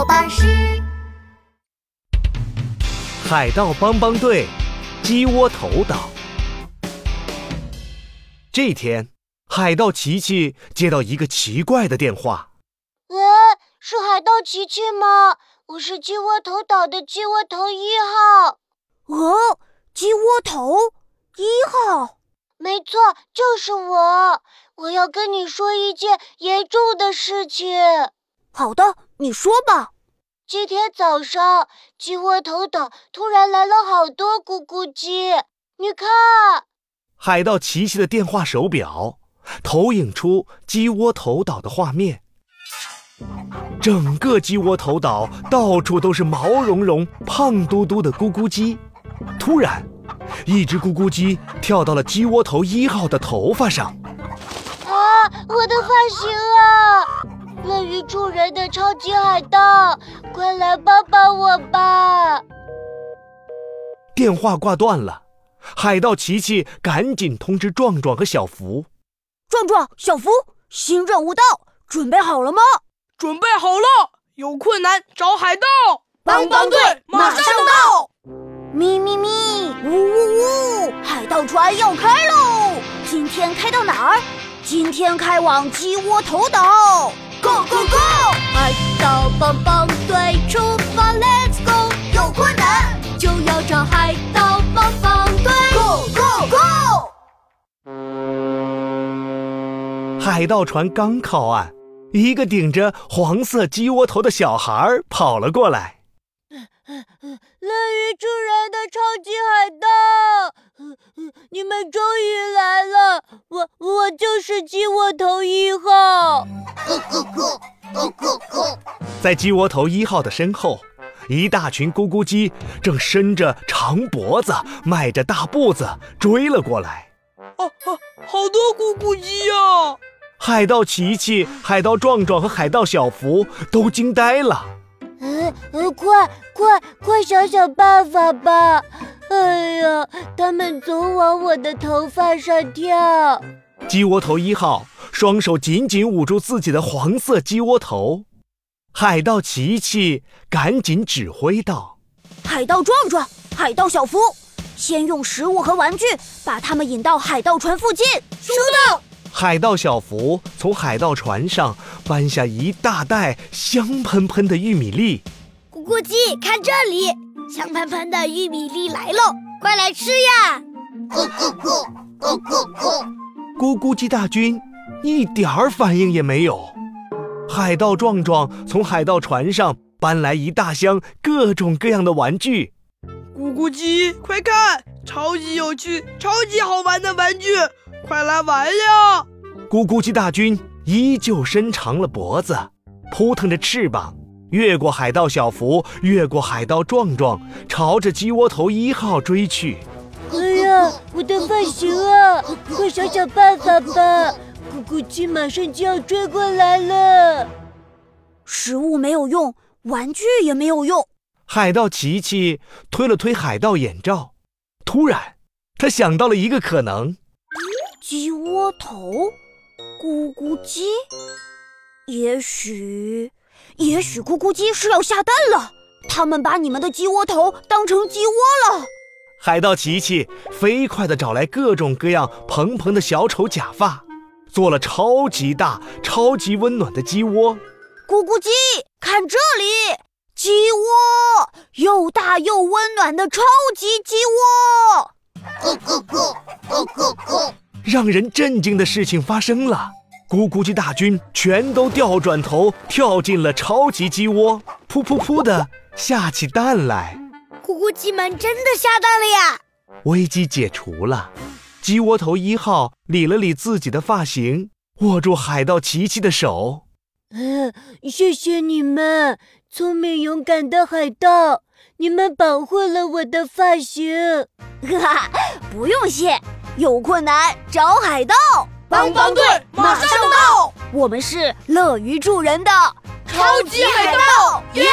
宝巴士。海盗帮帮队，鸡窝头岛。这天，海盗琪琪接到一个奇怪的电话。喂，是海盗琪琪吗？我是鸡窝头岛的鸡窝头一号。哦，鸡窝头一号。没错，就是我。我要跟你说一件严重的事情。好的，你说吧。今天早上，鸡窝头岛突然来了好多咕咕鸡。你看，海盗琪琪的电话手表投影出鸡窝头岛的画面。整个鸡窝头岛到处都是毛茸茸、胖嘟嘟的咕咕鸡。突然。一只咕咕鸡跳到了鸡窝头一号的头发上。啊，我的发型啊！乐于助人的超级海盗，快来帮帮我吧！电话挂断了，海盗琪琪赶紧通知壮壮和小福。壮壮、小福，新任务到，准备好了吗？准备好了，有困难找海盗帮帮队，马上到。咪咪咪，呜呜呜！海盗船要开喽！今天开到哪儿？今天开往鸡窝头岛。Go go go！海盗帮帮队出发，Let's go！有困难就要找海盗帮帮队。Go go go！海盗船刚靠岸，一个顶着黄色鸡窝头的小孩跑了过来。乐于助人的超级海盗，你们终于来了！我我就是鸡窝头一号。在鸡窝头一号的身后，一大群咕咕鸡正伸着长脖子、迈着大步子追了过来。哦哦，好多咕咕鸡呀！海盗琪琪、海盗壮壮和海盗小福都惊呆了。嗯嗯，快快快想想办法吧！哎呀，他们总往我的头发上跳。鸡窝头一号双手紧紧捂住自己的黄色鸡窝头。海盗琪琪赶紧指挥道：“海盗壮壮，海盗小福，先用食物和玩具把他们引到海盗船附近。”收到。海盗小福从海盗船上搬下一大袋香喷喷的玉米粒。咕咕鸡，看这里，香喷喷的玉米粒来喽，快来吃呀！咕咕咕，咕咕咕。咕咕鸡大军一点儿反应也没有。海盗壮壮从海盗船上搬来一大箱各种各样的玩具。咕咕鸡，快看，超级有趣、超级好玩的玩具！快来玩呀！咕咕鸡大军依旧伸长了脖子，扑腾着翅膀，越过海盗小福，越过海盗壮壮，朝着鸡窝头一号追去。哎呀，我的发型啊！快想想办法吧！咕咕鸡马上就要追过来了。食物没有用，玩具也没有用。海盗琪琪推了推海盗眼罩，突然，他想到了一个可能。鸡窝头，咕咕鸡，也许，也许咕咕鸡是要下蛋了。他们把你们的鸡窝头当成鸡窝了。海盗琪琪飞快地找来各种各样蓬蓬的小丑假发，做了超级大、超级温暖的鸡窝。咕咕鸡，看这里，鸡窝，又大又温暖的超级鸡窝。咕咕咕，咕咕咕。让人震惊的事情发生了，咕咕鸡大军全都掉转头跳进了超级鸡窝，噗噗噗的下起蛋来。咕咕鸡们真的下蛋了呀！危机解除了，鸡窝头一号理了理自己的发型，握住海盗琪琪的手。嗯，谢谢你们，聪明勇敢的海盗，你们保护了我的发型。哈哈，不用谢。有困难找海盗帮帮队，马上到！我们是乐于助人的超级海盗，耶！